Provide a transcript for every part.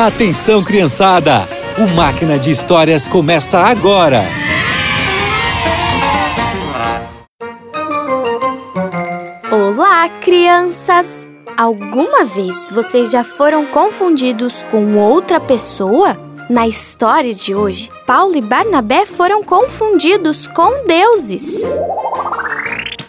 Atenção, criançada! O Máquina de Histórias começa agora! Olá, crianças! Alguma vez vocês já foram confundidos com outra pessoa? Na história de hoje, Paulo e Barnabé foram confundidos com deuses.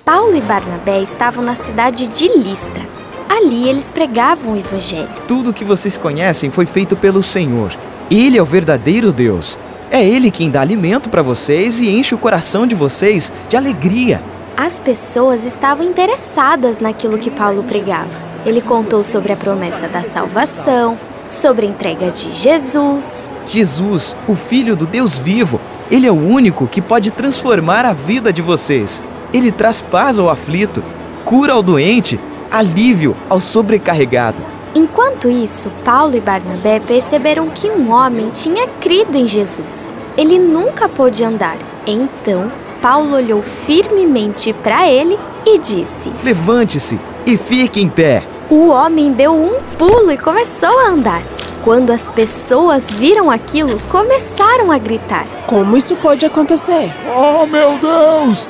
Paulo e Barnabé estavam na cidade de Listra. Ali eles pregavam o evangelho. Tudo que vocês conhecem foi feito pelo Senhor. Ele é o verdadeiro Deus. É Ele quem dá alimento para vocês e enche o coração de vocês de alegria. As pessoas estavam interessadas naquilo que Paulo pregava. Ele contou sobre a promessa da salvação, sobre a entrega de Jesus. Jesus, o Filho do Deus vivo, ele é o único que pode transformar a vida de vocês. Ele traz paz ao aflito, cura ao doente, alívio ao sobrecarregado. Enquanto isso, Paulo e Barnabé perceberam que um homem tinha crido em Jesus. Ele nunca pôde andar. Então, Paulo olhou firmemente para ele e disse: Levante-se e fique em pé. O homem deu um pulo e começou a andar. Quando as pessoas viram aquilo, começaram a gritar: Como isso pode acontecer? Oh, meu Deus!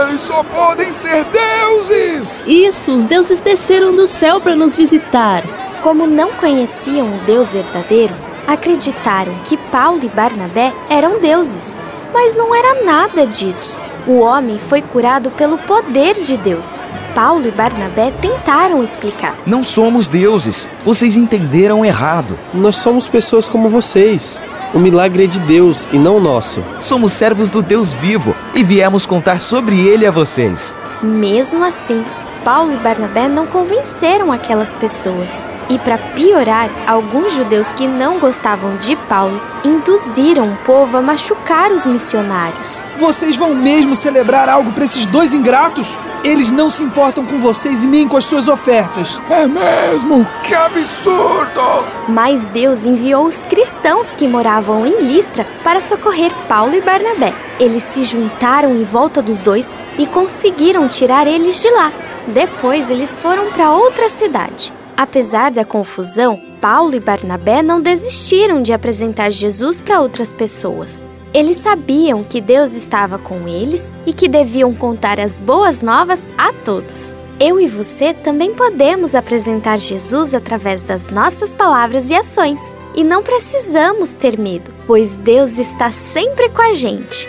Eles só podem ser deuses! Isso, os deuses desceram do céu para nos visitar. Como não conheciam o Deus verdadeiro, acreditaram que Paulo e Barnabé eram deuses. Mas não era nada disso. O homem foi curado pelo poder de Deus. Paulo e Barnabé tentaram explicar. Não somos deuses. Vocês entenderam errado. Nós somos pessoas como vocês. O milagre é de Deus e não nosso. Somos servos do Deus vivo e viemos contar sobre ele a vocês. Mesmo assim, Paulo e Barnabé não convenceram aquelas pessoas. E para piorar, alguns judeus que não gostavam de Paulo induziram o povo a machucar os missionários. Vocês vão mesmo celebrar algo para esses dois ingratos? Eles não se importam com vocês e nem com as suas ofertas. É mesmo? Que absurdo! Mas Deus enviou os cristãos que moravam em Listra para socorrer Paulo e Barnabé. Eles se juntaram em volta dos dois e conseguiram tirar eles de lá. Depois eles foram para outra cidade. Apesar da confusão, Paulo e Barnabé não desistiram de apresentar Jesus para outras pessoas. Eles sabiam que Deus estava com eles e que deviam contar as boas novas a todos. Eu e você também podemos apresentar Jesus através das nossas palavras e ações. E não precisamos ter medo, pois Deus está sempre com a gente.